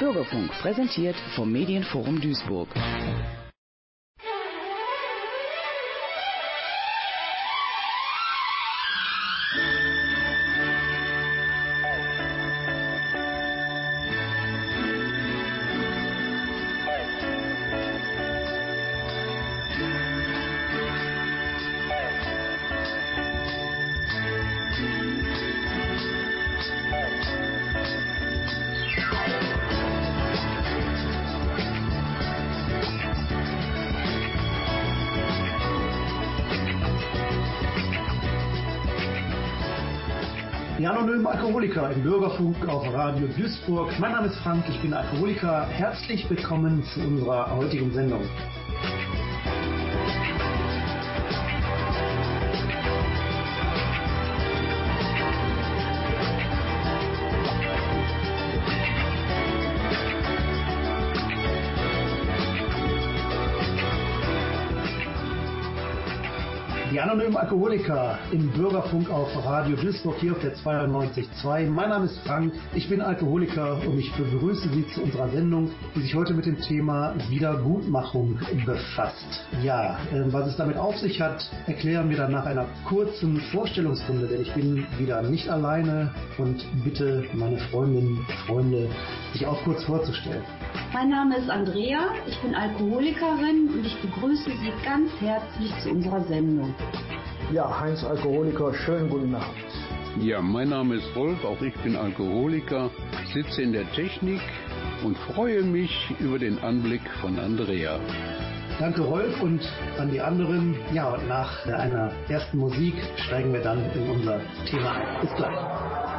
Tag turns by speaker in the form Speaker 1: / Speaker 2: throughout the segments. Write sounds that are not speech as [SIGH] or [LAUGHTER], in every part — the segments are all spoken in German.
Speaker 1: Bürgerfunk präsentiert vom Medienforum Duisburg.
Speaker 2: Alkoholiker im Bürgerfunk auf Radio Duisburg. Mein Name ist Frank, ich bin Alkoholiker. Herzlich willkommen zu unserer heutigen Sendung. Anonymen Alkoholiker im Bürgerfunk auf Radio Duisburg hier auf der 92.2. Mein Name ist Frank, ich bin Alkoholiker und ich begrüße Sie zu unserer Sendung, die sich heute mit dem Thema Wiedergutmachung befasst. Ja, äh, was es damit auf sich hat, erklären wir dann nach einer kurzen Vorstellungsrunde, denn ich bin wieder nicht alleine und bitte meine Freundinnen und Freunde, sich auch kurz vorzustellen.
Speaker 3: Mein Name ist Andrea, ich bin Alkoholikerin und ich begrüße Sie ganz herzlich zu unserer Sendung.
Speaker 4: Ja, Heinz Alkoholiker, schönen guten Abend.
Speaker 5: Ja, mein Name ist Rolf, auch ich bin Alkoholiker, sitze in der Technik und freue mich über den Anblick von Andrea.
Speaker 2: Danke Rolf und an die anderen. Ja, und nach einer ersten Musik steigen wir dann in unser Thema ein. Bis gleich.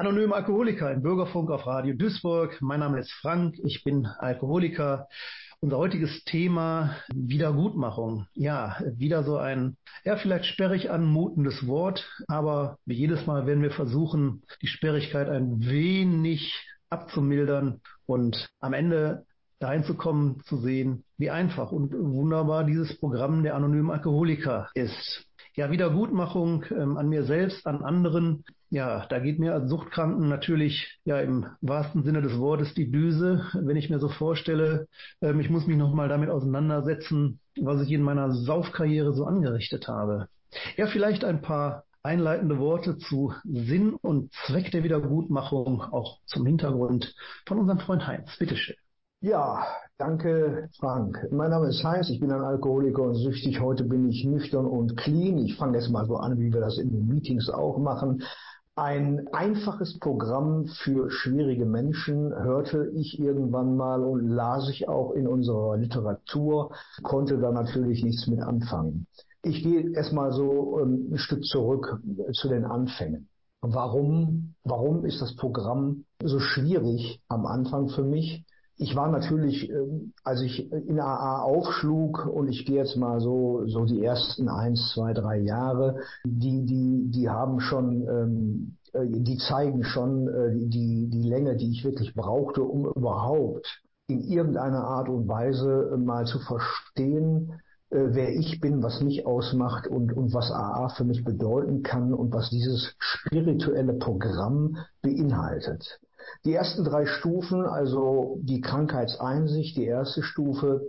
Speaker 2: Anonymen Alkoholiker im Bürgerfunk auf Radio Duisburg. Mein Name ist Frank, ich bin Alkoholiker. Unser heutiges Thema Wiedergutmachung. Ja, wieder so ein, ja, vielleicht sperrig anmutendes Wort, aber wie jedes Mal werden wir versuchen, die Sperrigkeit ein wenig abzumildern und am Ende dahin zu kommen, zu sehen, wie einfach und wunderbar dieses Programm der anonymen Alkoholiker ist. Ja, Wiedergutmachung ähm, an mir selbst, an anderen. Ja, da geht mir als Suchtkranken natürlich ja im wahrsten Sinne des Wortes die Düse, wenn ich mir so vorstelle, ähm, ich muss mich nochmal damit auseinandersetzen, was ich in meiner Saufkarriere so angerichtet habe. Ja, vielleicht ein paar einleitende Worte zu Sinn und Zweck der Wiedergutmachung, auch zum Hintergrund von unserem Freund Heinz. Bitteschön.
Speaker 4: Ja, danke Frank. Mein Name ist Heinz, ich bin ein Alkoholiker und süchtig. Heute bin ich nüchtern und clean. Ich fange jetzt mal so an, wie wir das in den Meetings auch machen. Ein einfaches Programm für schwierige Menschen hörte ich irgendwann mal und las ich auch in unserer Literatur, konnte da natürlich nichts mit anfangen. Ich gehe erstmal so ähm, ein Stück zurück zu den Anfängen. Warum, warum ist das Programm so schwierig am Anfang für mich? Ich war natürlich, ähm, als ich in AA aufschlug und ich gehe jetzt mal so so die ersten eins, zwei, drei Jahre, die die die haben schon, ähm, äh, die zeigen schon äh, die die Länge, die ich wirklich brauchte, um überhaupt in irgendeiner Art und Weise mal zu verstehen, äh, wer ich bin, was mich ausmacht und, und was AA für mich bedeuten kann und was dieses spirituelle Programm beinhaltet. Die ersten drei Stufen, also die Krankheitseinsicht, die erste Stufe,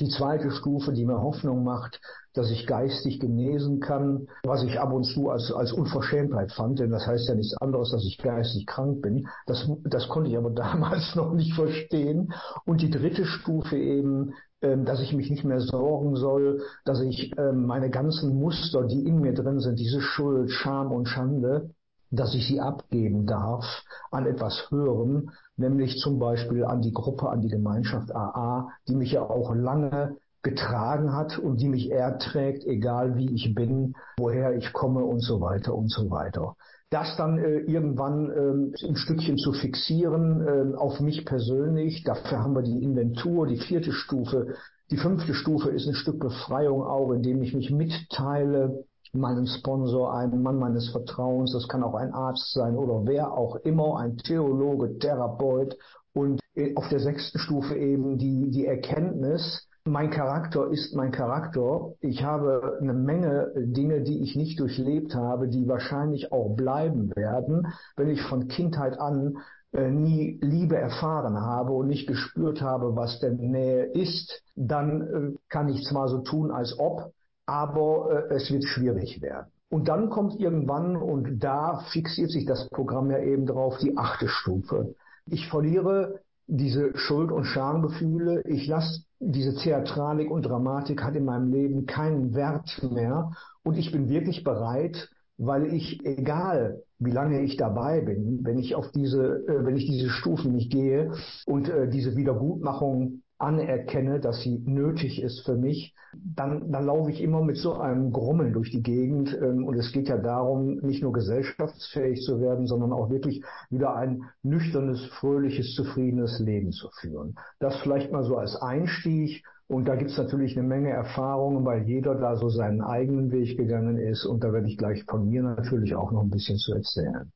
Speaker 4: die zweite Stufe, die mir Hoffnung macht, dass ich geistig genesen kann, was ich ab und zu als, als Unverschämtheit fand, denn das heißt ja nichts anderes, dass ich geistig krank bin. Das, das konnte ich aber [LAUGHS] damals noch nicht verstehen. Und die dritte Stufe eben, ähm, dass ich mich nicht mehr sorgen soll, dass ich ähm, meine ganzen Muster, die in mir drin sind, diese Schuld, Scham und Schande, dass ich sie abgeben darf an etwas Höherem, nämlich zum Beispiel an die Gruppe, an die Gemeinschaft AA, die mich ja auch lange getragen hat und die mich erträgt, egal wie ich bin, woher ich komme und so weiter und so weiter. Das dann äh, irgendwann äh, ein Stückchen zu fixieren äh, auf mich persönlich, dafür haben wir die Inventur, die vierte Stufe. Die fünfte Stufe ist ein Stück Befreiung auch, indem ich mich mitteile, meinem Sponsor, einem Mann meines Vertrauens, das kann auch ein Arzt sein oder wer auch immer, ein Theologe, Therapeut. Und auf der sechsten Stufe eben die, die Erkenntnis, mein Charakter ist mein Charakter. Ich habe eine Menge Dinge, die ich nicht durchlebt habe, die wahrscheinlich auch bleiben werden, wenn ich von Kindheit an äh, nie Liebe erfahren habe und nicht gespürt habe, was denn Nähe ist, dann äh, kann ich zwar so tun, als ob, aber äh, es wird schwierig werden. Und dann kommt irgendwann, und da fixiert sich das Programm ja eben drauf, die achte Stufe. Ich verliere diese Schuld- und Schamgefühle. Ich lasse diese Theatralik und Dramatik hat in meinem Leben keinen Wert mehr. Und ich bin wirklich bereit, weil ich, egal wie lange ich dabei bin, wenn ich auf diese, äh, wenn ich diese Stufen nicht gehe und äh, diese Wiedergutmachung anerkenne, dass sie nötig ist für mich, dann, dann laufe ich immer mit so einem Grummeln durch die Gegend. Ähm, und es geht ja darum, nicht nur gesellschaftsfähig zu werden, sondern auch wirklich wieder ein nüchternes, fröhliches, zufriedenes Leben zu führen. Das vielleicht mal so als Einstieg. Und da gibt es natürlich eine Menge Erfahrungen, weil jeder da so seinen eigenen Weg gegangen ist. Und da werde ich gleich von mir natürlich auch noch ein bisschen zu erzählen.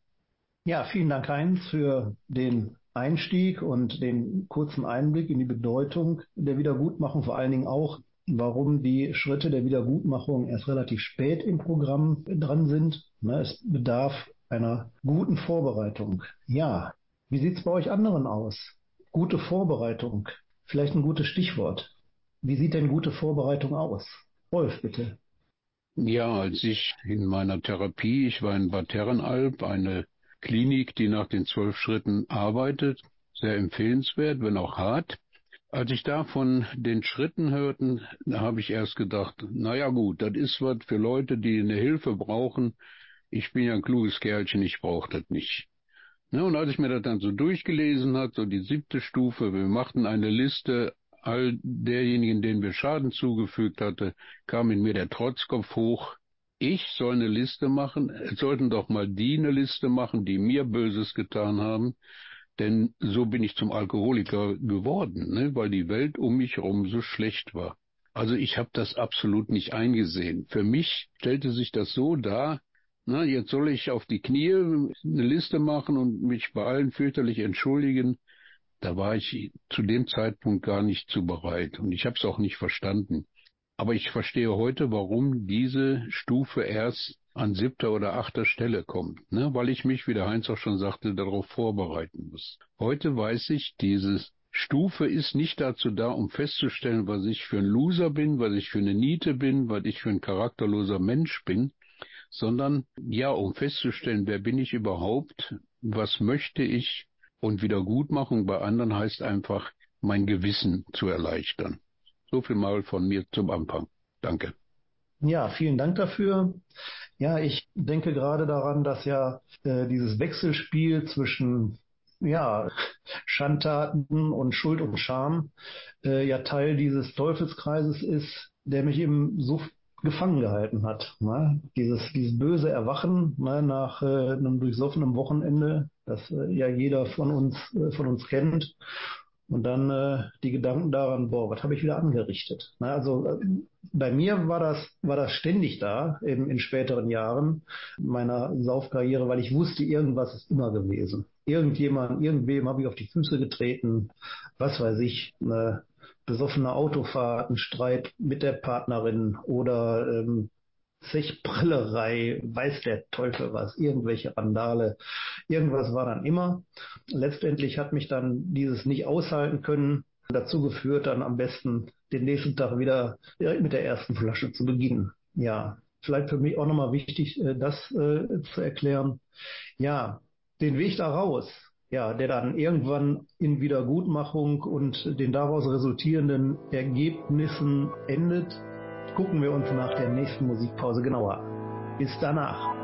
Speaker 2: Ja, vielen Dank, Heinz, für den Einstieg und den kurzen Einblick in die Bedeutung der Wiedergutmachung, vor allen Dingen auch, warum die Schritte der Wiedergutmachung erst relativ spät im Programm dran sind. Ne, es bedarf einer guten Vorbereitung. Ja, wie sieht's bei euch anderen aus? Gute Vorbereitung, vielleicht ein gutes Stichwort. Wie sieht denn gute Vorbereitung aus? Wolf, bitte.
Speaker 5: Ja, als ich in meiner Therapie, ich war in Bad Herrenalb, eine Klinik, die nach den zwölf Schritten arbeitet, sehr empfehlenswert, wenn auch hart. Als ich da von den Schritten hörten, habe ich erst gedacht, na ja gut, das ist was für Leute, die eine Hilfe brauchen. Ich bin ja ein kluges Kerlchen, ich brauche das nicht. Ja, und als ich mir das dann so durchgelesen hat, so die siebte Stufe, wir machten eine Liste all derjenigen, denen wir Schaden zugefügt hatte, kam in mir der Trotzkopf hoch. Ich soll eine Liste machen, sollten doch mal die eine Liste machen, die mir Böses getan haben. Denn so bin ich zum Alkoholiker geworden, ne? weil die Welt um mich herum so schlecht war. Also ich habe das absolut nicht eingesehen. Für mich stellte sich das so dar, na, jetzt soll ich auf die Knie eine Liste machen und mich bei allen fürchterlich entschuldigen. Da war ich zu dem Zeitpunkt gar nicht zu bereit und ich habe es auch nicht verstanden. Aber ich verstehe heute, warum diese Stufe erst an siebter oder achter Stelle kommt, ne? weil ich mich, wie der Heinz auch schon sagte, darauf vorbereiten muss. Heute weiß ich, diese Stufe ist nicht dazu da, um festzustellen, was ich für ein Loser bin, was ich für eine Niete bin, was ich für ein charakterloser Mensch bin, sondern ja, um festzustellen, wer bin ich überhaupt, was möchte ich und Wiedergutmachung bei anderen heißt einfach, mein Gewissen zu erleichtern. So viel mal von mir zum Anfang. Danke.
Speaker 2: Ja, vielen Dank dafür. Ja, ich denke gerade daran, dass ja äh, dieses Wechselspiel zwischen ja, Schandtaten und Schuld und Scham äh, ja Teil dieses Teufelskreises ist, der mich im Sucht gefangen gehalten hat. Ne? Dieses, dieses böse Erwachen ne, nach äh, einem durchsoffenen Wochenende, das äh, ja jeder von uns, äh, von uns kennt. Und dann äh, die Gedanken daran, boah, was habe ich wieder angerichtet? Na, also äh, bei mir war das, war das ständig da in, in späteren Jahren meiner Saufkarriere, weil ich wusste, irgendwas ist immer gewesen. Irgendjemand, irgendwem habe ich auf die Füße getreten, was weiß ich, eine besoffene Autofahrt, ein Streit mit der Partnerin oder ähm, Zechbrillerei, weiß der Teufel was, irgendwelche Randale, irgendwas war dann immer. Letztendlich hat mich dann dieses nicht aushalten können dazu geführt, dann am besten den nächsten Tag wieder mit der ersten Flasche zu beginnen. Ja, vielleicht für mich auch nochmal wichtig, äh, das äh, zu erklären. Ja, den Weg da raus, ja, der dann irgendwann in Wiedergutmachung und den daraus resultierenden Ergebnissen endet, gucken wir uns nach der nächsten Musikpause genauer. Bis danach.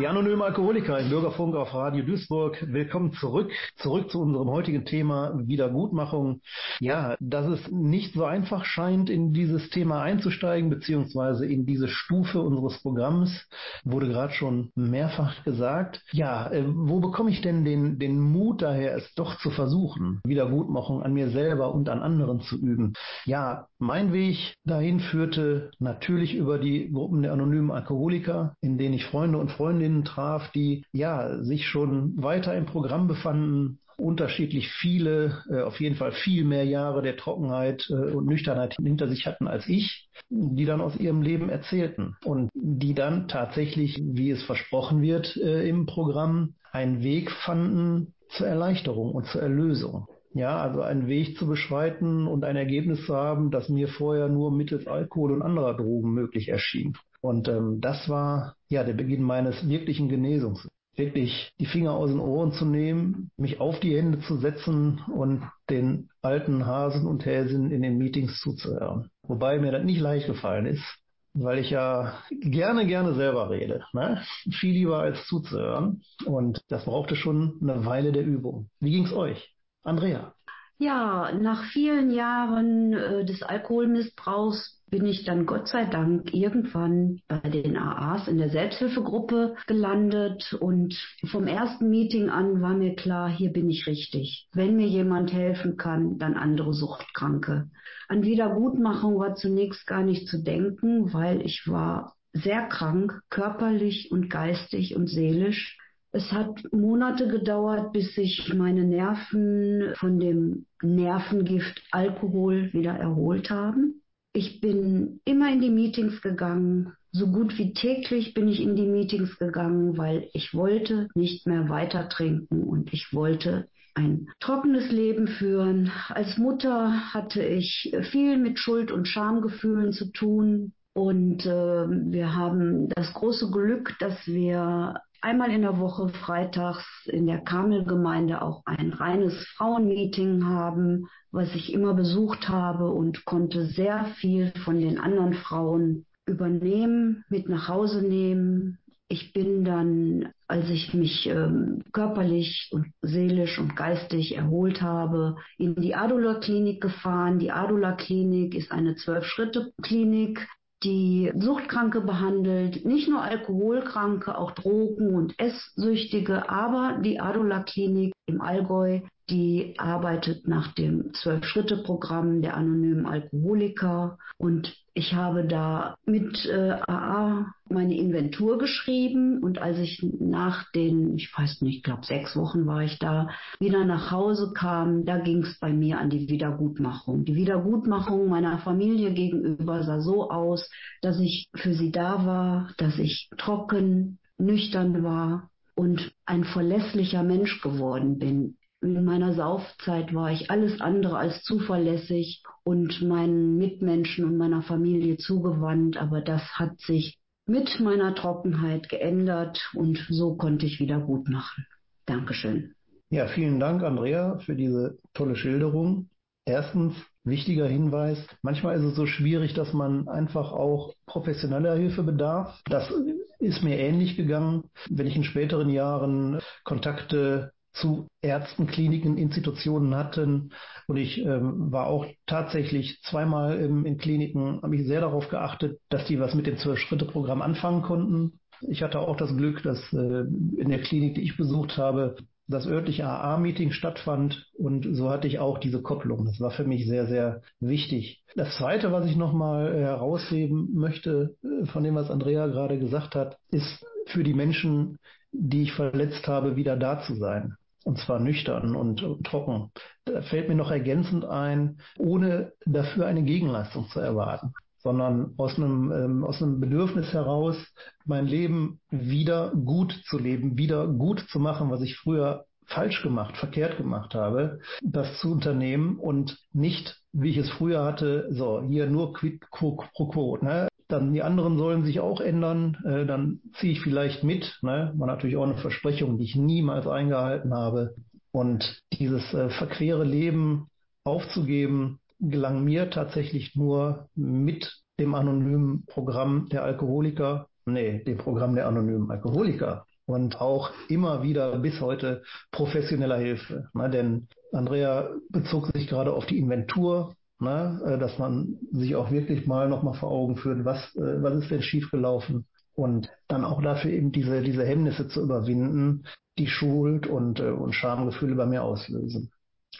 Speaker 2: Die anonymen Alkoholiker im Bürgerfunk auf Radio Duisburg. Willkommen zurück. Zurück zu unserem heutigen Thema Wiedergutmachung. Ja, dass es nicht so einfach scheint, in dieses Thema einzusteigen, beziehungsweise in diese Stufe unseres Programms, wurde gerade schon mehrfach gesagt. Ja, äh, wo bekomme ich denn den, den Mut daher, es doch zu versuchen, Wiedergutmachung an mir selber und an anderen zu üben? Ja, mein Weg dahin führte natürlich über die Gruppen der anonymen Alkoholiker, in denen ich Freunde und Freundinnen traf, die ja sich schon weiter im Programm befanden, unterschiedlich viele, äh, auf jeden Fall viel mehr Jahre der Trockenheit äh, und Nüchternheit hinter sich hatten als ich, die dann aus ihrem Leben erzählten und die dann tatsächlich, wie es versprochen wird äh, im Programm, einen Weg fanden zur Erleichterung und zur Erlösung. Ja, also einen Weg zu beschreiten und ein Ergebnis zu haben, das mir vorher nur mittels Alkohol und anderer Drogen möglich erschien. Und ähm, das war ja der Beginn meines wirklichen Genesungs. Wirklich die Finger aus den Ohren zu nehmen, mich auf die Hände zu setzen und den alten Hasen und Häsinnen in den Meetings zuzuhören. Wobei mir das nicht leicht gefallen ist, weil ich ja gerne, gerne selber rede. Ne? Viel lieber als zuzuhören. Und das brauchte schon eine Weile der Übung. Wie ging's euch? Andrea.
Speaker 3: Ja, nach vielen Jahren äh, des Alkoholmissbrauchs bin ich dann Gott sei Dank irgendwann bei den AAs in der Selbsthilfegruppe gelandet und vom ersten Meeting an war mir klar, hier bin ich richtig. Wenn mir jemand helfen kann, dann andere Suchtkranke. An Wiedergutmachung war zunächst gar nicht zu denken, weil ich war sehr krank, körperlich und geistig und seelisch. Es hat Monate gedauert, bis sich meine Nerven von dem Nervengift Alkohol wieder erholt haben. Ich bin immer in die Meetings gegangen. So gut wie täglich bin ich in die Meetings gegangen, weil ich wollte nicht mehr weiter trinken und ich wollte ein trockenes Leben führen. Als Mutter hatte ich viel mit Schuld- und Schamgefühlen zu tun. Und äh, wir haben das große Glück, dass wir einmal in der Woche freitags in der Karmelgemeinde auch ein reines Frauenmeeting haben, was ich immer besucht habe und konnte sehr viel von den anderen Frauen übernehmen, mit nach Hause nehmen. Ich bin dann, als ich mich ähm, körperlich und seelisch und geistig erholt habe, in die Adula Klinik gefahren. Die Adula Klinik ist eine Zwölf-Schritte-Klinik, die Suchtkranke behandelt, nicht nur Alkoholkranke, auch Drogen- und Esssüchtige, aber die Adula Klinik im Allgäu, die arbeitet nach dem Zwölf-Schritte-Programm der anonymen Alkoholiker. Und ich habe da mit äh, AA meine Inventur geschrieben. Und als ich nach den, ich weiß nicht, ich glaube sechs Wochen war ich da, wieder nach Hause kam, da ging es bei mir an die Wiedergutmachung. Die Wiedergutmachung meiner Familie gegenüber sah so aus, dass ich für sie da war, dass ich trocken, nüchtern war und ein verlässlicher Mensch geworden bin in meiner Saufzeit war ich alles andere als zuverlässig und meinen Mitmenschen und meiner Familie zugewandt, aber das hat sich mit meiner Trockenheit geändert und so konnte ich wieder gut machen. Dankeschön.
Speaker 2: Ja, vielen Dank, Andrea, für diese tolle Schilderung. Erstens, wichtiger Hinweis, manchmal ist es so schwierig, dass man einfach auch professioneller Hilfe bedarf. Das ist mir ähnlich gegangen, wenn ich in späteren Jahren Kontakte zu Ärzten, Kliniken, Institutionen hatten. Und ich ähm, war auch tatsächlich zweimal im, in Kliniken, habe ich sehr darauf geachtet, dass die was mit dem Zwölf-Schritte-Programm anfangen konnten. Ich hatte auch das Glück, dass äh, in der Klinik, die ich besucht habe, das örtliche AA-Meeting stattfand und so hatte ich auch diese Kopplung. Das war für mich sehr, sehr wichtig. Das Zweite, was ich nochmal herausheben möchte von dem, was Andrea gerade gesagt hat, ist für die Menschen, die ich verletzt habe, wieder da zu sein und zwar nüchtern und trocken. Da fällt mir noch ergänzend ein, ohne dafür eine Gegenleistung zu erwarten sondern aus einem, ähm, aus einem Bedürfnis heraus, mein Leben wieder gut zu leben, wieder gut zu machen, was ich früher falsch gemacht, verkehrt gemacht habe, das zu unternehmen und nicht, wie ich es früher hatte, so, hier nur quid pro quo, ne? Dann die anderen sollen sich auch ändern, äh, dann ziehe ich vielleicht mit, ne? War natürlich auch eine Versprechung, die ich niemals eingehalten habe. Und dieses äh, verquere Leben aufzugeben, gelang mir tatsächlich nur mit dem anonymen Programm der Alkoholiker, nee, dem Programm der anonymen Alkoholiker. und auch immer wieder bis heute professioneller Hilfe. Na, denn Andrea bezog sich gerade auf die Inventur, na, äh, dass man sich auch wirklich mal nochmal vor Augen führt, was, äh, was ist denn schiefgelaufen und dann auch dafür eben diese, diese Hemmnisse zu überwinden, die Schuld und, äh, und Schamgefühle bei mir auslösen.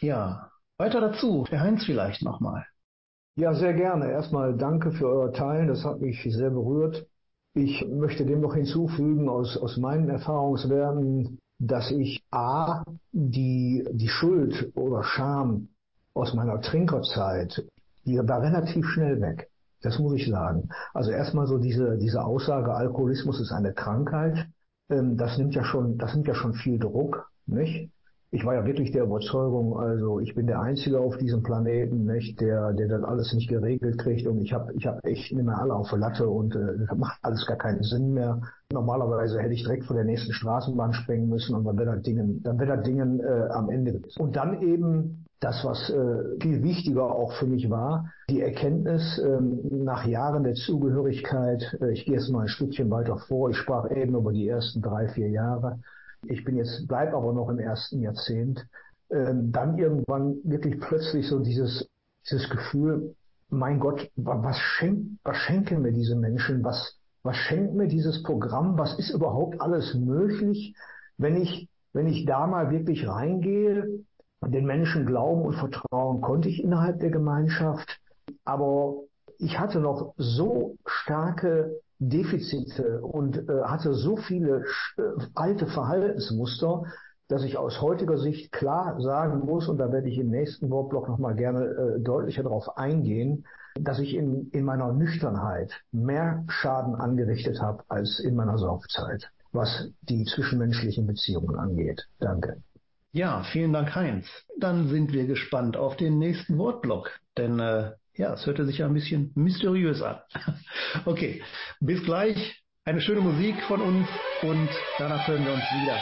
Speaker 2: Ja, weiter dazu, Herr Heinz vielleicht nochmal.
Speaker 4: Ja, sehr gerne. Erstmal danke für euer Teilen. Das hat mich sehr berührt. Ich möchte dem noch hinzufügen aus, aus meinen Erfahrungswerten, dass ich A, die, die Schuld oder Scham aus meiner Trinkerzeit, die war relativ schnell weg. Das muss ich sagen. Also erstmal so diese, diese Aussage, Alkoholismus ist eine Krankheit, ähm, das nimmt ja schon, das nimmt ja schon viel Druck, nicht? Ich war ja wirklich der Überzeugung, also ich bin der Einzige auf diesem Planeten, nicht, der, der das alles nicht geregelt kriegt und ich habe ich hab echt nicht mehr alle auf der Latte und äh, das macht alles gar keinen Sinn mehr. Normalerweise hätte ich direkt vor der nächsten Straßenbahn springen müssen und dann wäre das Dingen, dann wäre das Dingen äh, am Ende. Und dann eben das, was äh, viel wichtiger auch für mich war, die Erkenntnis ähm, nach Jahren der Zugehörigkeit, äh, ich gehe jetzt mal ein Stückchen weiter vor, ich sprach eben über die ersten drei, vier Jahre, ich bin jetzt, bleib aber noch im ersten Jahrzehnt, ähm, dann irgendwann wirklich plötzlich so dieses, dieses Gefühl, mein Gott, was, schenk, was schenken mir diese Menschen, was, was schenkt mir dieses Programm, was ist überhaupt alles möglich, wenn ich, wenn ich da mal wirklich reingehe, den Menschen glauben und vertrauen konnte ich innerhalb der Gemeinschaft, aber ich hatte noch so starke Defizite und äh, hatte so viele äh, alte Verhaltensmuster, dass ich aus heutiger Sicht klar sagen muss, und da werde ich im nächsten Wortblock nochmal gerne äh, deutlicher darauf eingehen, dass ich in, in meiner Nüchternheit mehr Schaden angerichtet habe als in meiner Saufzeit, was die zwischenmenschlichen Beziehungen angeht. Danke.
Speaker 2: Ja, vielen Dank, Heinz. Dann sind wir gespannt auf den nächsten Wortblock, denn äh, ja, es hörte sich ja ein bisschen mysteriös an. [LAUGHS] Okay, bis gleich. Eine schöne Musik von uns und danach hören wir uns wieder.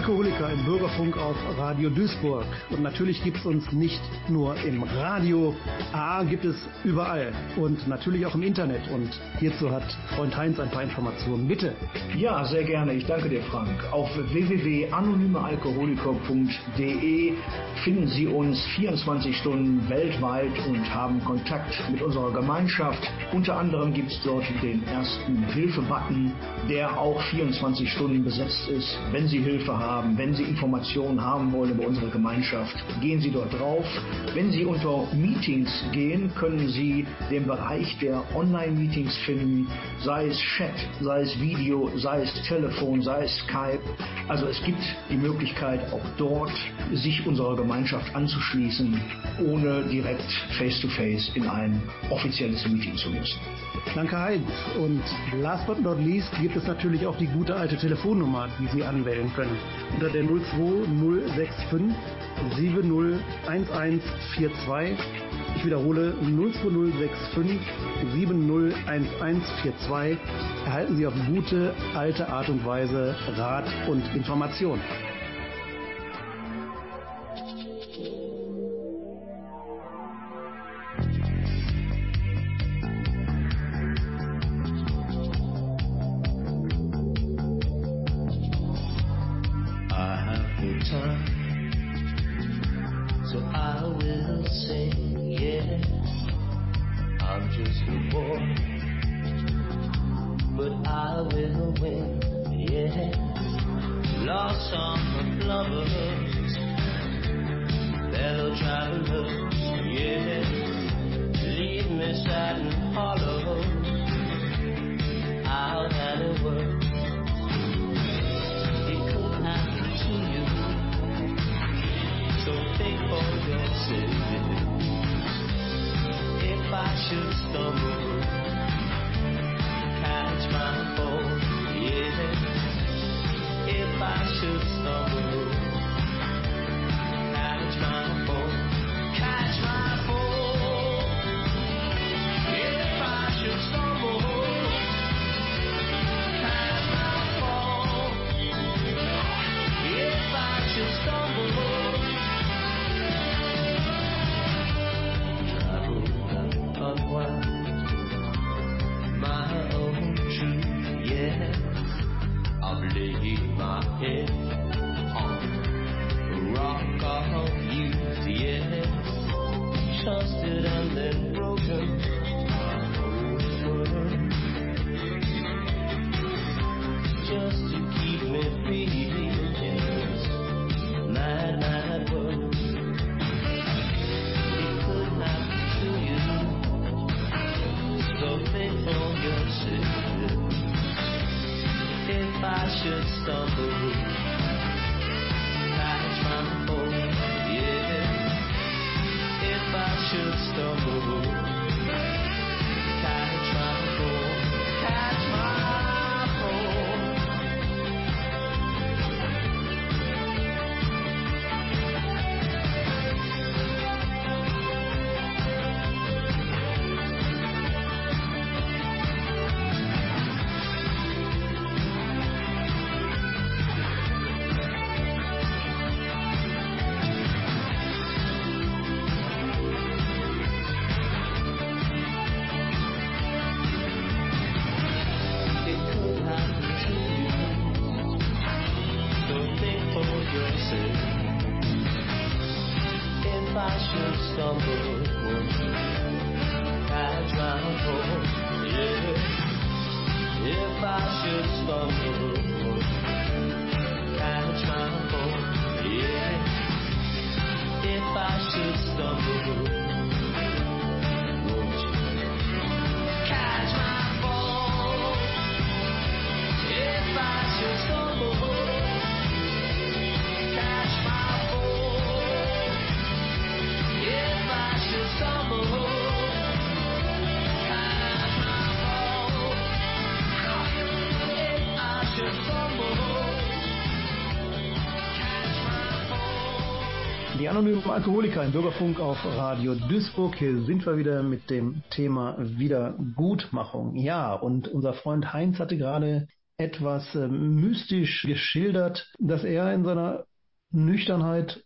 Speaker 2: Alkoholiker im Bürgerfunk auf Radio Duisburg. Und natürlich gibt es uns nicht nur im Radio, A gibt es überall und natürlich auch im Internet. Und hierzu hat Freund Heinz ein paar Informationen. Bitte.
Speaker 6: Ja, sehr gerne. Ich danke dir, Frank. Auf www.anonymealkoholiker.de finden Sie uns 24 Stunden weltweit und haben Kontakt mit unserer Gemeinschaft. Unter anderem gibt es dort den ersten Hilfe-Button, der auch 24 Stunden besetzt ist. Wenn Sie Hilfe haben, wenn Sie Informationen haben wollen über unsere Gemeinschaft, gehen Sie dort drauf. Wenn Sie unter Meetings gehen, können Sie den Bereich der Online-Meetings finden, sei es Chat, sei es Video, sei es Telefon, sei es Skype. Also es gibt die Möglichkeit, auch dort sich unserer Gemeinschaft anzuschließen, ohne direkt face-to-face in ein offizielles Meeting zu müssen.
Speaker 2: Danke Heinz. Und last but not least gibt es natürlich auch die gute alte Telefonnummer, die Sie anwählen können. Unter der 02065 701142. Ich wiederhole 02065 701142 erhalten Sie auf gute alte Art und Weise Rat und Information. Anonymen Alkoholiker im Bürgerfunk auf Radio Duisburg. Hier sind wir wieder mit dem Thema Wiedergutmachung. Ja, und unser Freund Heinz hatte gerade etwas äh, mystisch geschildert, dass er in seiner Nüchternheit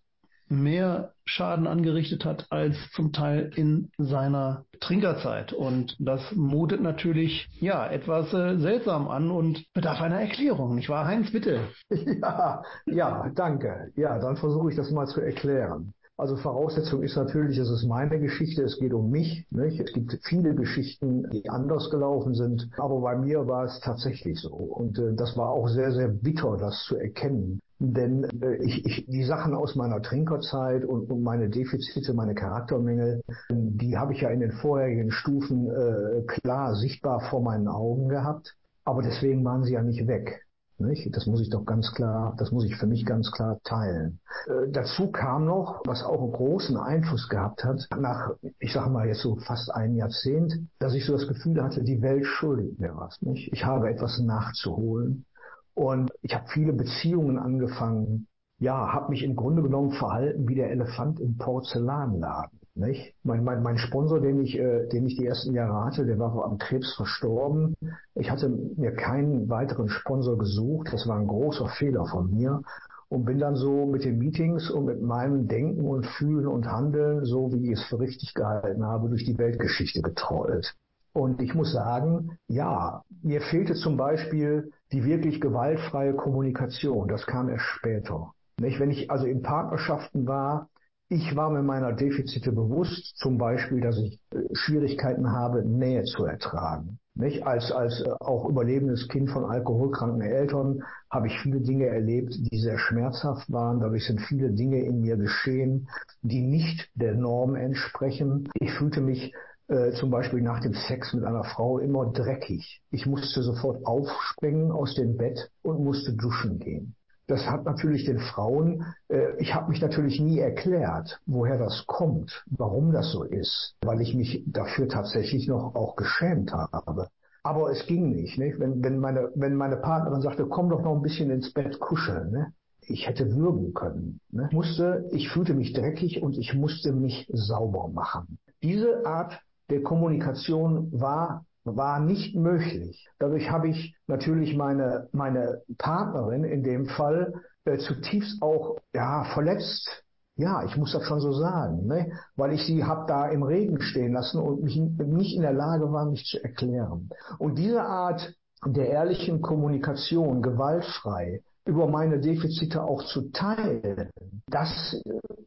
Speaker 2: mehr Schaden angerichtet hat als zum Teil in seiner Trinkerzeit. Und das mutet natürlich ja etwas äh, seltsam an und bedarf einer Erklärung, nicht wahr, Heinz? Bitte. [LAUGHS]
Speaker 4: Ja, ja, danke. Ja, dann versuche ich das mal zu erklären. Also Voraussetzung ist natürlich, es ist meine Geschichte, es geht um mich. Nicht? Es gibt viele Geschichten, die anders gelaufen sind, aber bei mir war es tatsächlich so. Und äh, das war auch sehr, sehr bitter, das zu erkennen. Denn äh, ich, ich, die Sachen aus meiner Trinkerzeit und, und meine Defizite, meine Charaktermängel, die habe ich ja in den vorherigen Stufen äh, klar sichtbar vor meinen Augen gehabt. Aber deswegen waren sie ja nicht weg. Nicht? Das muss ich doch ganz klar, das muss ich für mich ganz klar teilen. Äh, dazu kam noch, was auch einen großen Einfluss gehabt hat, nach, ich sage mal jetzt so fast ein Jahrzehnt, dass ich so das Gefühl hatte, die Welt schuldet mir was. Nicht? Ich habe etwas nachzuholen. Und ich habe viele Beziehungen angefangen, ja, habe mich im Grunde genommen verhalten wie der Elefant im Porzellanladen. Nicht? Mein, mein, mein Sponsor, den ich, äh, den ich die ersten Jahre hatte, der war am Krebs verstorben. Ich hatte mir keinen weiteren Sponsor gesucht. Das war ein großer Fehler von mir. Und bin dann so mit den Meetings und mit meinem Denken und Fühlen und Handeln, so wie ich es für richtig gehalten habe, durch die Weltgeschichte getrollt. Und ich muss sagen, ja, mir fehlte zum Beispiel die wirklich gewaltfreie Kommunikation. Das kam erst später. Nicht? Wenn ich also in Partnerschaften war, ich war mir meiner Defizite bewusst, zum Beispiel, dass ich äh, Schwierigkeiten habe, Nähe zu ertragen. Nicht? Als, als äh, auch überlebendes Kind von alkoholkranken Eltern habe ich viele Dinge erlebt, die sehr schmerzhaft waren. Dadurch sind viele Dinge in mir geschehen, die nicht der Norm entsprechen. Ich fühlte mich äh, zum Beispiel nach dem Sex mit einer Frau immer dreckig. Ich musste sofort aufspringen aus dem Bett und musste duschen gehen. Das hat natürlich den Frauen, äh, ich habe mich natürlich nie erklärt, woher das kommt, warum das so ist, weil ich mich dafür tatsächlich noch auch geschämt habe. Aber es ging nicht. nicht? Wenn, wenn, meine, wenn meine Partnerin sagte, komm doch noch ein bisschen ins Bett kuscheln, ne? ich hätte würgen können. Ne? Musste, ich fühlte mich dreckig und ich musste mich sauber machen. Diese Art der Kommunikation war war nicht möglich. Dadurch habe ich natürlich meine, meine Partnerin in dem Fall äh, zutiefst auch ja, verletzt. Ja, ich muss das schon so sagen, ne? weil ich sie habe da im Regen stehen lassen und mich nicht in der Lage war, mich zu erklären. Und diese Art der ehrlichen Kommunikation, gewaltfrei, über meine Defizite auch zu teilen, das,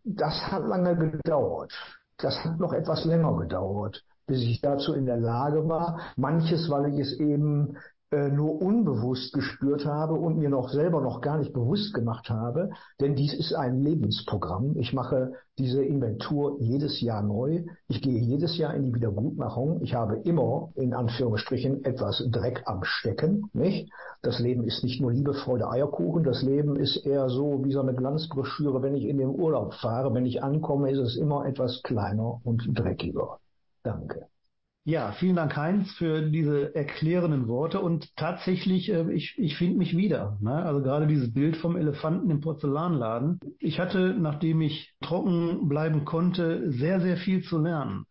Speaker 4: das hat lange gedauert. Das hat noch etwas länger gedauert, bis ich dazu in der Lage war. Manches, weil ich es eben nur unbewusst gespürt habe und mir noch selber noch gar nicht bewusst gemacht habe, denn dies ist ein Lebensprogramm. Ich mache diese Inventur jedes Jahr neu. Ich gehe jedes Jahr in die Wiedergutmachung. Ich habe immer in Anführungsstrichen etwas Dreck am Stecken, nicht? Das Leben ist nicht nur Liebe, Freude, Eierkuchen. Das Leben ist eher so wie so eine Glanzbroschüre, wenn ich in den Urlaub fahre. Wenn ich ankomme, ist es immer etwas kleiner und dreckiger. Danke.
Speaker 2: Ja, vielen Dank, Heinz, für diese erklärenden Worte. Und tatsächlich, äh, ich, ich finde mich wieder. Ne? Also gerade dieses Bild vom Elefanten im Porzellanladen. Ich hatte, nachdem ich trocken bleiben konnte, sehr, sehr viel zu lernen.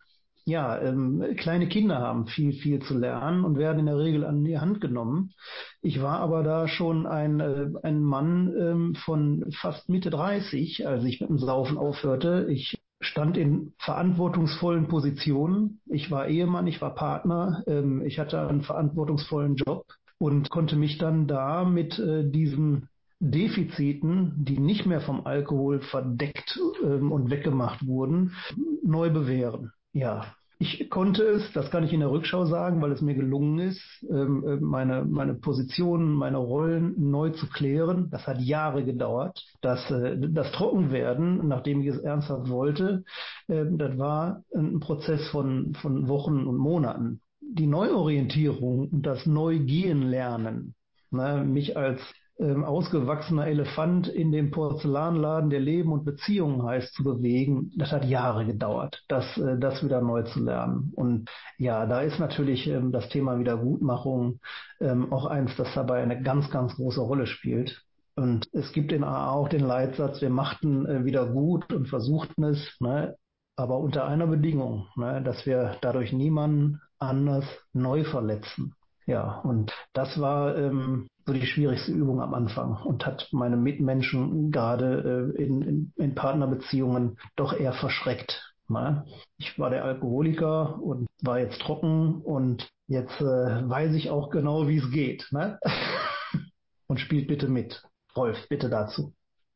Speaker 2: Ja, ähm, kleine Kinder haben viel, viel zu lernen und werden in der Regel an die Hand genommen. Ich war aber da schon ein, äh, ein Mann ähm, von fast Mitte 30, als ich mit dem Saufen aufhörte. Ich stand in verantwortungsvollen Positionen. Ich war Ehemann, ich war Partner, ähm, ich hatte einen verantwortungsvollen Job und konnte mich dann da mit äh, diesen Defiziten, die nicht mehr vom Alkohol verdeckt ähm, und weggemacht wurden, neu bewähren. Ja, ich konnte es, das kann ich in der Rückschau sagen, weil es mir gelungen ist, ähm, äh, meine, meine Positionen, meine Rollen neu zu klären. Das hat Jahre gedauert. Das, äh, das Trockenwerden, nachdem ich es ernsthaft wollte, ähm, das war ein Prozess von, von Wochen und Monaten. Die Neuorientierung und das Neugehen lernen, ne, mich als ähm, ausgewachsener Elefant in dem Porzellanladen, der Leben und Beziehungen heißt, zu bewegen, das hat Jahre gedauert, das, äh, das wieder neu zu lernen. Und ja, da ist natürlich ähm, das Thema Wiedergutmachung ähm, auch eins, das dabei eine ganz, ganz große Rolle spielt. Und es gibt in AA auch den Leitsatz, wir machten äh, wieder gut und versuchten es, ne, aber unter einer Bedingung, ne, dass wir dadurch niemanden anders neu verletzen. Ja, und das war ähm, so die schwierigste Übung am Anfang und hat meine Mitmenschen gerade äh, in, in, in Partnerbeziehungen doch eher verschreckt. Ne? Ich war der Alkoholiker und war jetzt trocken und jetzt äh, weiß ich auch genau, wie es geht. Ne? [LAUGHS] und spielt bitte mit. Rolf, bitte dazu.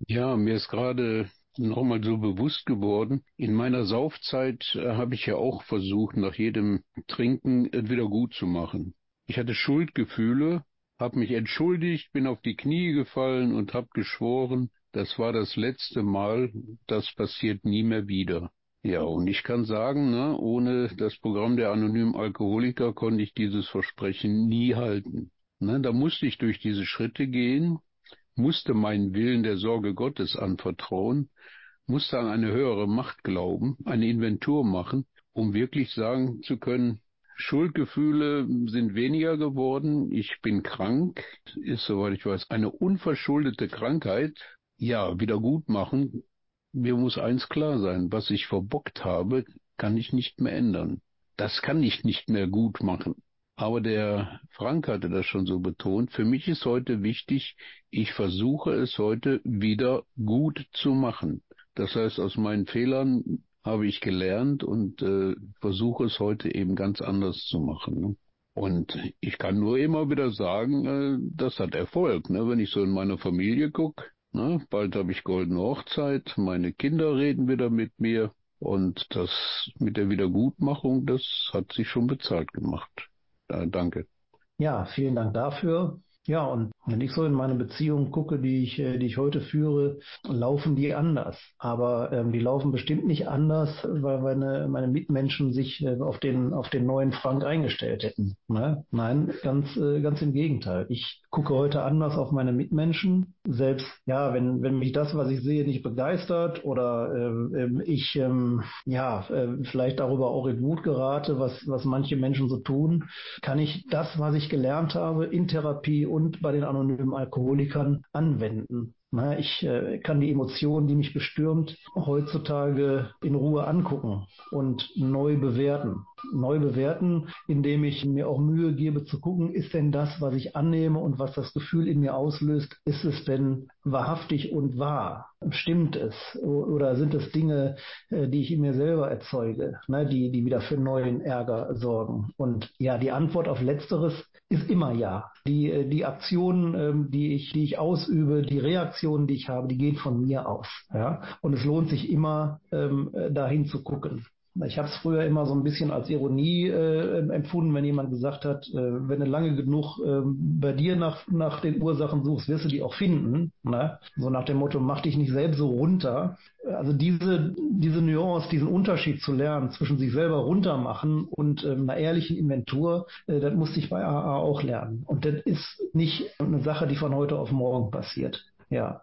Speaker 5: Ja, mir ist gerade nochmal so bewusst geworden. In meiner Saufzeit äh, habe ich ja auch versucht, nach jedem Trinken wieder gut zu machen. Ich hatte Schuldgefühle habe mich entschuldigt, bin auf die Knie gefallen und habe geschworen, das war das letzte Mal, das passiert nie mehr wieder. Ja, und ich kann sagen, ne, ohne das Programm der anonymen Alkoholiker konnte ich dieses Versprechen nie halten. Ne, da musste ich durch diese Schritte gehen, musste meinen Willen der Sorge Gottes anvertrauen, musste an eine höhere Macht glauben, eine Inventur machen, um wirklich sagen zu können, Schuldgefühle sind weniger geworden. Ich bin krank, ist, soweit ich weiß, eine unverschuldete Krankheit. Ja, wieder gut machen. Mir muss eins klar sein, was ich verbockt habe, kann ich nicht mehr ändern. Das kann ich nicht mehr gut machen. Aber der Frank hatte das schon so betont. Für mich ist heute wichtig, ich versuche es heute wieder gut zu machen. Das heißt, aus meinen Fehlern habe ich gelernt und äh, versuche es heute eben ganz anders zu machen. Ne? Und ich kann nur immer wieder sagen, äh, das hat Erfolg. Ne? Wenn ich so in meine Familie gucke, ne? bald habe ich goldene Hochzeit, meine Kinder reden wieder mit mir und das mit der Wiedergutmachung, das hat sich schon bezahlt gemacht. Äh, danke.
Speaker 2: Ja, vielen Dank dafür. Ja, und wenn ich so in meine Beziehungen gucke, die ich, äh, die ich heute führe, laufen die anders. Aber ähm, die laufen bestimmt nicht anders, weil meine, meine Mitmenschen sich äh, auf, den, auf den neuen Frank eingestellt hätten. Ne? Nein, ganz, äh, ganz im Gegenteil. Ich gucke heute anders auf meine Mitmenschen. Selbst, ja, wenn, wenn mich das, was ich sehe, nicht begeistert oder äh, ich, ähm, ja, äh, vielleicht darüber auch in Wut gerate, was, was manche Menschen so tun, kann ich das, was ich gelernt habe, in Therapie und bei den anonymen Alkoholikern anwenden. Na, ich äh, kann die Emotionen, die mich bestürmt, heutzutage in Ruhe angucken und neu bewerten. Neu bewerten, indem ich mir auch Mühe gebe zu gucken, ist denn das, was ich annehme und was das Gefühl in mir auslöst, ist es denn wahrhaftig und wahr? Stimmt es? Oder sind es Dinge, äh, die ich in mir selber erzeuge, ne, die, die wieder für neuen Ärger sorgen? Und ja, die Antwort auf Letzteres ist immer ja. Die, äh, die Aktionen, ähm, die ich, die ich ausübe, die Reaktionen, die ich habe, die gehen von mir aus. Ja? Und es lohnt sich immer, ähm, dahin zu gucken.
Speaker 7: Ich habe es früher immer so ein bisschen als Ironie äh, empfunden, wenn jemand gesagt hat, äh, wenn du lange genug äh, bei dir nach, nach den Ursachen suchst, wirst du die auch finden. Ne? So nach dem Motto, mach dich nicht selbst so runter. Also diese, diese Nuance, diesen Unterschied zu lernen zwischen sich selber runtermachen und ähm, einer ehrlichen Inventur, äh, das musste ich bei AA auch lernen. Und das ist nicht eine Sache, die von heute auf morgen passiert. Ja,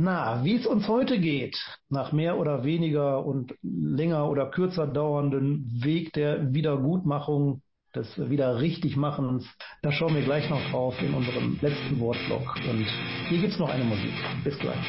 Speaker 7: na, wie es uns heute geht, nach mehr oder weniger und länger oder kürzer dauernden Weg der Wiedergutmachung, des Wiederrichtigmachens, da schauen wir gleich noch drauf in unserem letzten Wortblock. Und hier gibt's noch eine Musik. Bis gleich.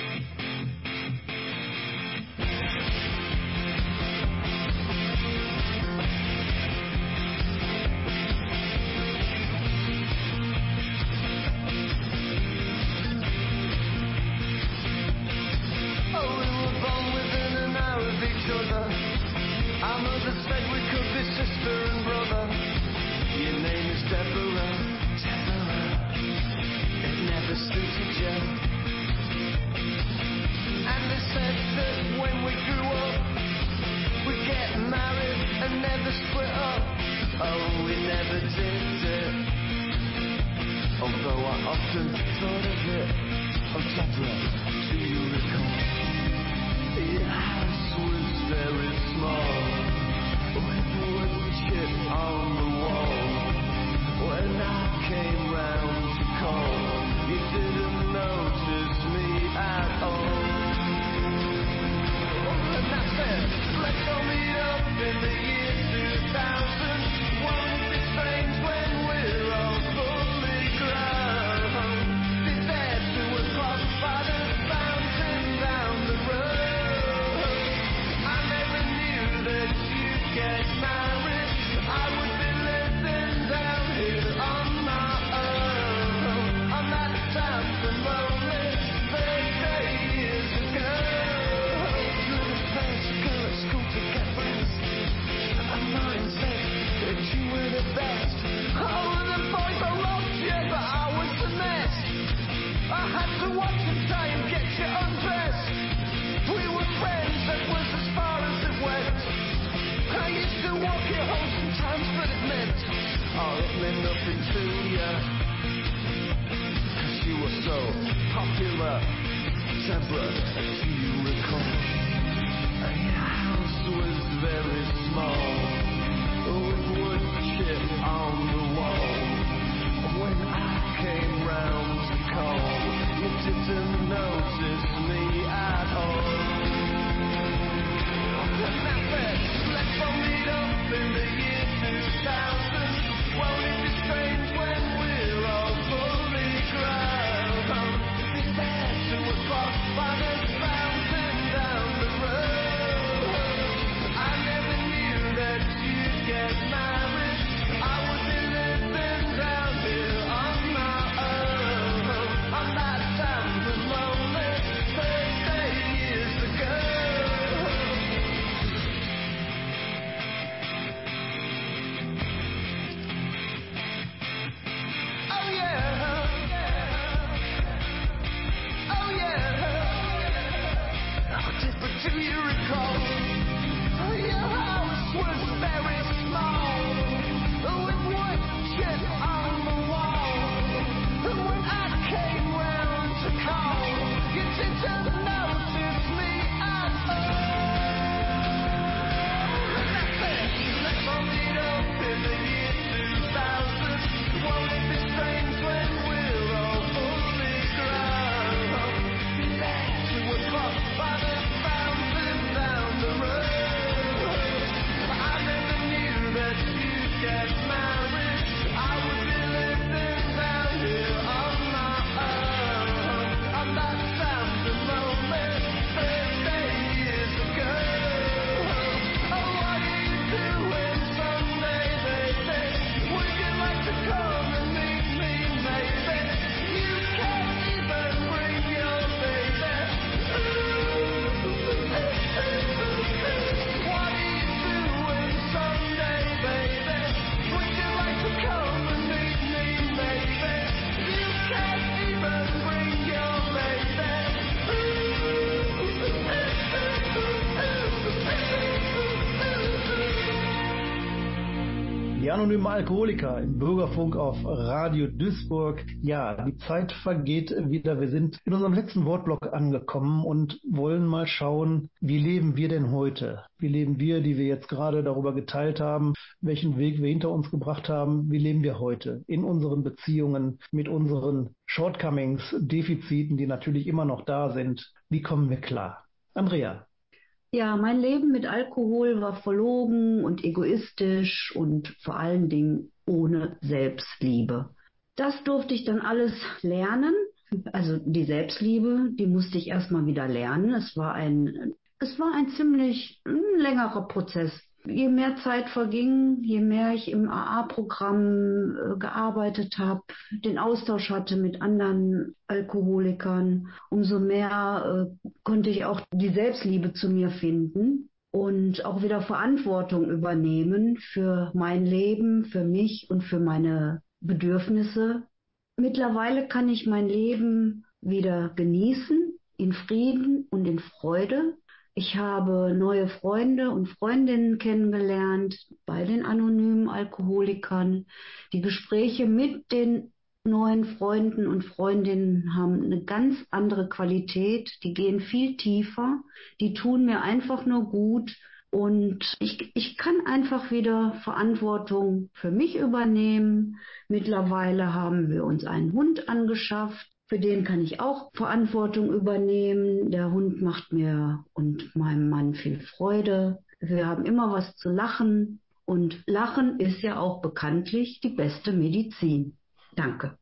Speaker 2: Anonymen Alkoholiker im Bürgerfunk auf Radio Duisburg. Ja, die Zeit vergeht wieder. Wir sind in unserem letzten Wortblock angekommen und wollen mal schauen, wie leben wir denn heute? Wie leben wir, die wir jetzt gerade darüber geteilt haben, welchen Weg wir hinter uns gebracht haben? Wie leben wir heute in unseren Beziehungen mit unseren Shortcomings, Defiziten, die natürlich immer noch da sind? Wie kommen wir klar? Andrea.
Speaker 3: Ja, mein Leben mit Alkohol war verlogen und egoistisch und vor allen Dingen ohne Selbstliebe. Das durfte ich dann alles lernen. Also die Selbstliebe, die musste ich erstmal wieder lernen. Es war ein, es war ein ziemlich längerer Prozess. Je mehr Zeit verging, je mehr ich im AA-Programm äh, gearbeitet habe, den Austausch hatte mit anderen Alkoholikern, umso mehr äh, konnte ich auch die Selbstliebe zu mir finden und auch wieder Verantwortung übernehmen für mein Leben, für mich und für meine Bedürfnisse. Mittlerweile kann ich mein Leben wieder genießen, in Frieden und in Freude. Ich habe neue Freunde und Freundinnen kennengelernt bei den anonymen Alkoholikern. Die Gespräche mit den neuen Freunden und Freundinnen haben eine ganz andere Qualität. Die gehen viel tiefer. Die tun mir einfach nur gut. Und ich, ich kann einfach wieder Verantwortung für mich übernehmen. Mittlerweile haben wir uns einen Hund angeschafft. Für den kann ich auch Verantwortung übernehmen. Der Hund macht mir und meinem Mann viel Freude. Wir haben immer was zu lachen. Und Lachen ist ja auch bekanntlich die beste Medizin. Danke.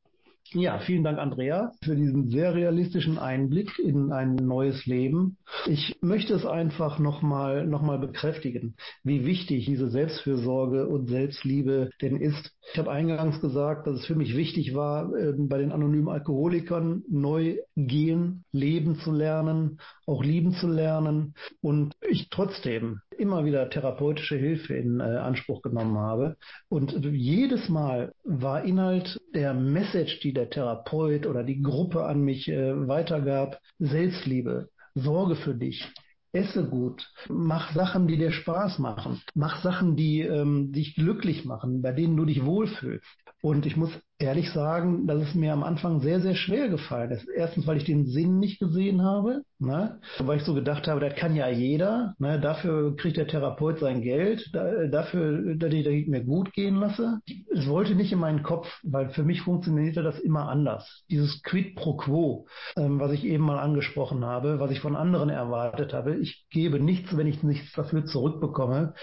Speaker 2: Ja, vielen Dank, Andrea, für diesen sehr realistischen Einblick in ein neues Leben. Ich möchte es einfach nochmal noch mal bekräftigen, wie wichtig diese Selbstfürsorge und Selbstliebe denn ist. Ich habe eingangs gesagt, dass es für mich wichtig war, ähm, bei den anonymen Alkoholikern neu gehen, leben zu lernen, auch lieben zu lernen und ich trotzdem immer wieder therapeutische Hilfe in äh, Anspruch genommen habe. Und jedes Mal war Inhalt der Message, die der Therapeut oder die Gruppe an mich äh, weitergab, Selbstliebe, Sorge für dich, esse gut, mach Sachen, die dir Spaß machen, mach Sachen, die ähm, dich glücklich machen, bei denen du dich wohlfühlst. Und ich muss ehrlich sagen, dass es mir am Anfang sehr, sehr schwer gefallen ist. Erstens, weil ich den Sinn nicht gesehen habe, ne? weil ich so gedacht habe, das kann ja jeder. Ne? Dafür kriegt der Therapeut sein Geld, da, dafür, dass ich, dass ich mir gut gehen lasse. Es wollte nicht in meinen Kopf, weil für mich funktionierte das immer anders. Dieses Quid pro quo, ähm, was ich eben mal angesprochen habe, was ich von anderen erwartet habe. Ich gebe nichts, wenn ich nichts dafür zurückbekomme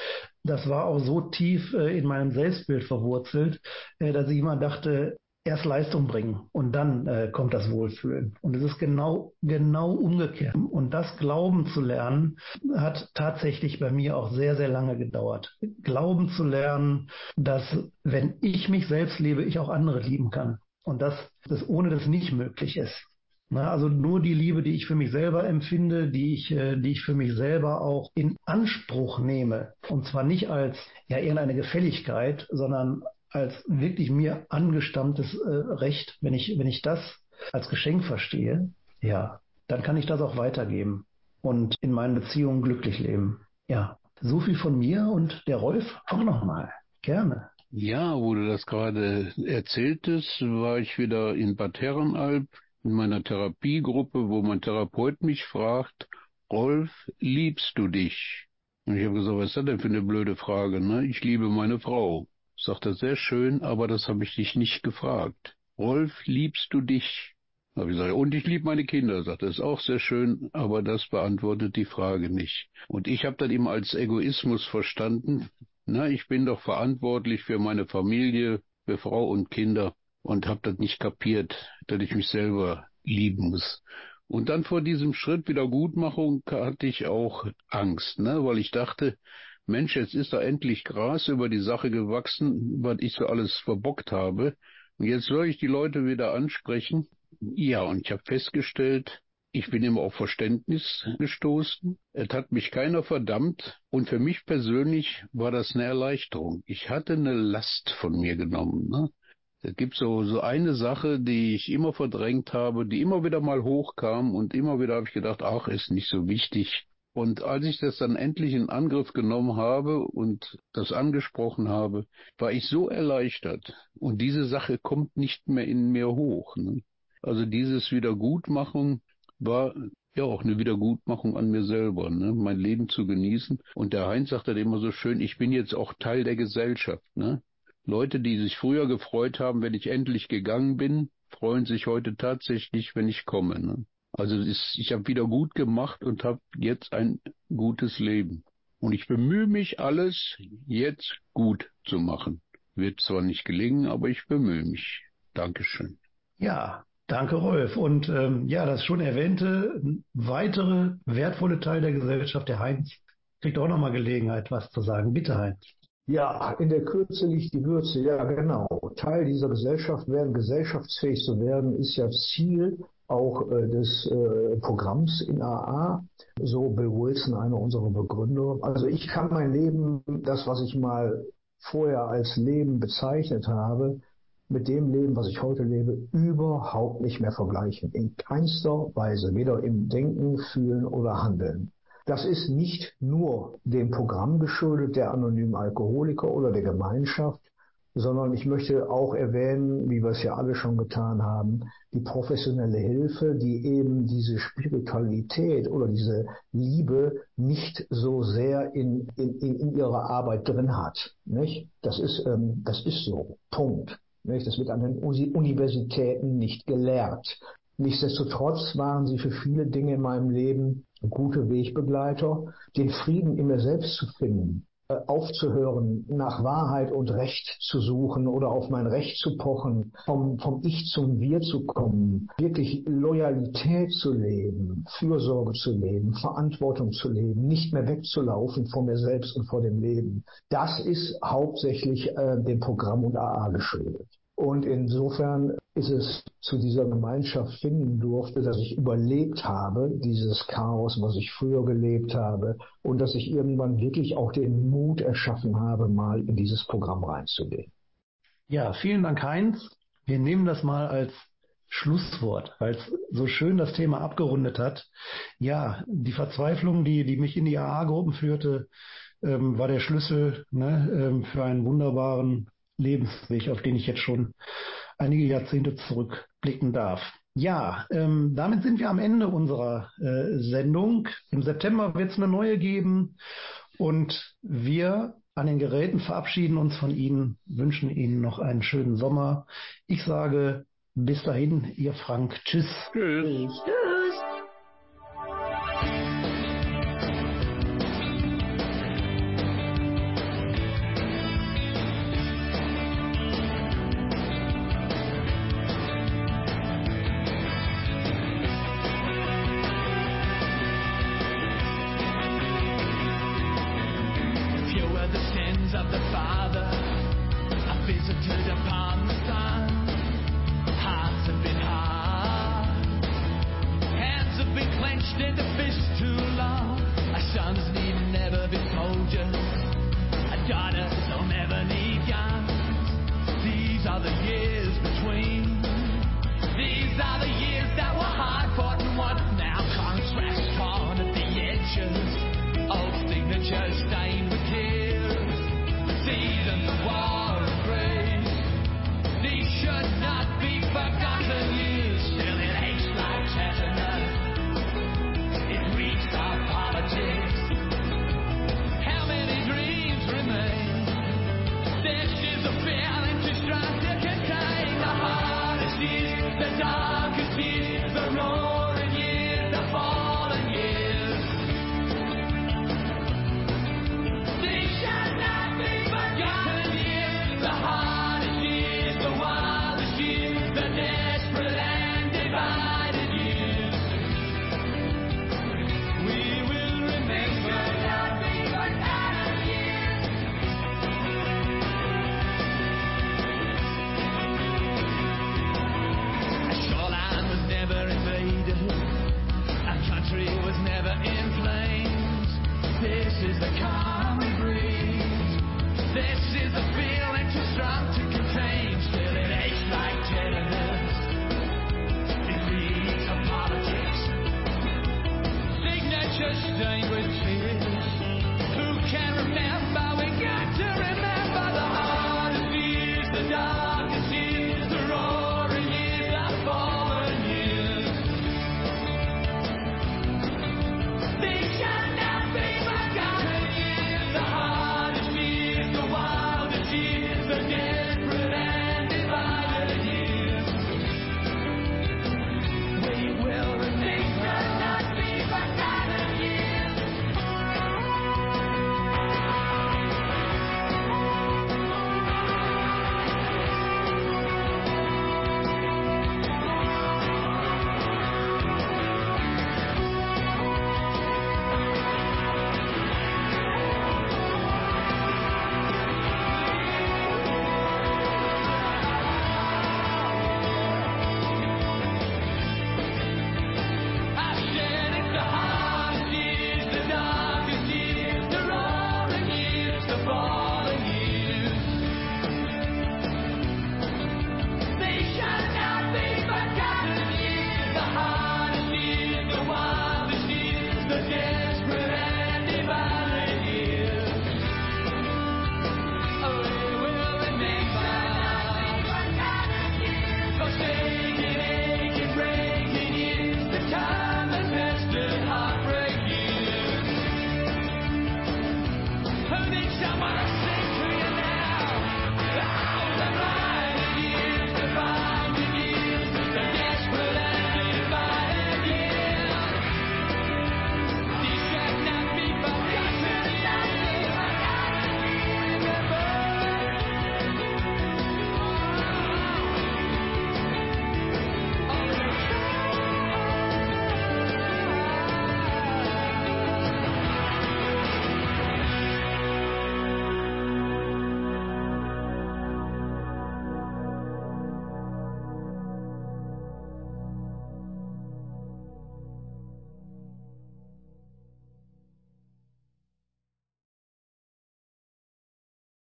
Speaker 2: das war auch so tief äh, in meinem Selbstbild verwurzelt, äh, dass ich immer dachte, erst Leistung bringen und dann äh, kommt das Wohlfühlen. Und es ist genau, genau umgekehrt. Und das Glauben zu lernen, hat tatsächlich bei mir auch sehr, sehr lange gedauert. Glauben zu lernen, dass wenn ich mich selbst liebe, ich auch andere lieben kann. Und dass das ohne das nicht möglich ist. Na, also nur die Liebe, die ich für mich selber empfinde, die ich, äh, die ich für mich selber auch in Anspruch nehme. Und zwar nicht als ja irgendeine Gefälligkeit, sondern als wirklich mir angestammtes äh, Recht, wenn ich, wenn ich das als Geschenk verstehe, ja, dann kann ich das auch weitergeben und in meinen Beziehungen glücklich leben. Ja, so viel von mir und der Rolf auch nochmal. Gerne.
Speaker 5: Ja, wo du das gerade erzähltest, war ich wieder in Bad Herrenalb in meiner Therapiegruppe, wo mein Therapeut mich fragt, Rolf, liebst du dich? Und ich habe gesagt, was ist das denn für eine blöde Frage? Ne? Ich liebe meine Frau. Sagt er, sehr schön, aber das habe ich dich nicht gefragt. Rolf, liebst du dich? Habe ich gesagt, und ich liebe meine Kinder. Sagt er, ist auch sehr schön, aber das beantwortet die Frage nicht. Und ich habe das ihm als Egoismus verstanden. Na, ich bin doch verantwortlich für meine Familie, für Frau und Kinder und habe das nicht kapiert, dass ich mich selber lieben muss. Und dann vor diesem Schritt Wiedergutmachung hatte ich auch Angst, ne, weil ich dachte, Mensch, jetzt ist da endlich Gras über die Sache gewachsen, was ich so alles verbockt habe. Und jetzt soll ich die Leute wieder ansprechen. Ja, und ich habe festgestellt, ich bin immer auf Verständnis gestoßen. Es hat mich keiner verdammt. Und für mich persönlich war das eine Erleichterung. Ich hatte eine Last von mir genommen. Ne? Es gibt so, so eine Sache, die ich immer verdrängt habe, die immer wieder mal hochkam und immer wieder habe ich gedacht, ach, ist nicht so wichtig. Und als ich das dann endlich in Angriff genommen habe und das angesprochen habe, war ich so erleichtert. Und diese Sache kommt nicht mehr in mir hoch. Ne? Also dieses Wiedergutmachung war ja auch eine Wiedergutmachung an mir selber, ne? mein Leben zu genießen. Und der Heinz sagt dann immer so schön, ich bin jetzt auch Teil der Gesellschaft. Ne? Leute, die sich früher gefreut haben, wenn ich endlich gegangen bin, freuen sich heute tatsächlich, wenn ich komme. Ne? Also ist, ich habe wieder gut gemacht und habe jetzt ein gutes Leben. Und ich bemühe mich, alles jetzt gut zu machen. Wird zwar nicht gelingen, aber ich bemühe mich. Dankeschön.
Speaker 2: Ja, danke Rolf. Und ähm, ja, das schon erwähnte weitere wertvolle Teil der Gesellschaft, der Heinz, kriegt auch nochmal Gelegenheit, was zu sagen. Bitte, Heinz.
Speaker 4: Ja, in der Kürze liegt die Würze. Ja, genau. Teil dieser Gesellschaft werden, gesellschaftsfähig zu werden, ist ja Ziel auch äh, des äh, Programms in AA, so Bill Wilson, einer unserer Begründer. Also ich kann mein Leben, das, was ich mal vorher als Leben bezeichnet habe, mit dem Leben, was ich heute lebe, überhaupt nicht mehr vergleichen. In keinster Weise, weder im Denken, Fühlen oder Handeln. Das ist nicht nur dem Programm geschuldet, der anonymen Alkoholiker oder der Gemeinschaft, sondern ich möchte auch erwähnen, wie wir es ja alle schon getan haben, die professionelle Hilfe, die eben diese Spiritualität oder diese Liebe nicht so sehr in, in, in ihrer Arbeit drin hat. Nicht? Das, ist, ähm, das ist so. Punkt. Das wird an den Universitäten nicht gelehrt. Nichtsdestotrotz waren sie für viele Dinge in meinem Leben gute Wegbegleiter, den Frieden in mir selbst zu finden, äh, aufzuhören, nach Wahrheit und Recht zu suchen oder auf mein Recht zu pochen, vom, vom Ich zum Wir zu kommen, wirklich Loyalität zu leben, Fürsorge zu leben, Verantwortung zu leben, nicht mehr wegzulaufen vor mir selbst und vor dem Leben. Das ist hauptsächlich äh, dem Programm und AA geschuldet. Und insofern ist es zu dieser Gemeinschaft finden durfte, dass ich überlebt habe, dieses Chaos, was ich früher gelebt habe, und dass ich irgendwann wirklich auch den Mut erschaffen habe, mal in dieses Programm reinzugehen.
Speaker 2: Ja, vielen Dank, Heinz. Wir nehmen das mal als Schlusswort, weil es so schön das Thema abgerundet hat. Ja, die Verzweiflung, die, die mich in die AA-Gruppen führte, ähm, war der Schlüssel ne, ähm, für einen wunderbaren Lebensweg, auf den ich jetzt schon einige Jahrzehnte zurückblicken darf. Ja, ähm, damit sind wir am Ende unserer äh, Sendung. Im September wird es eine neue geben und wir an den Geräten verabschieden uns von Ihnen, wünschen Ihnen noch einen schönen Sommer. Ich sage bis dahin, Ihr Frank. Tschüss.
Speaker 5: Tschüss.
Speaker 3: Tschüss.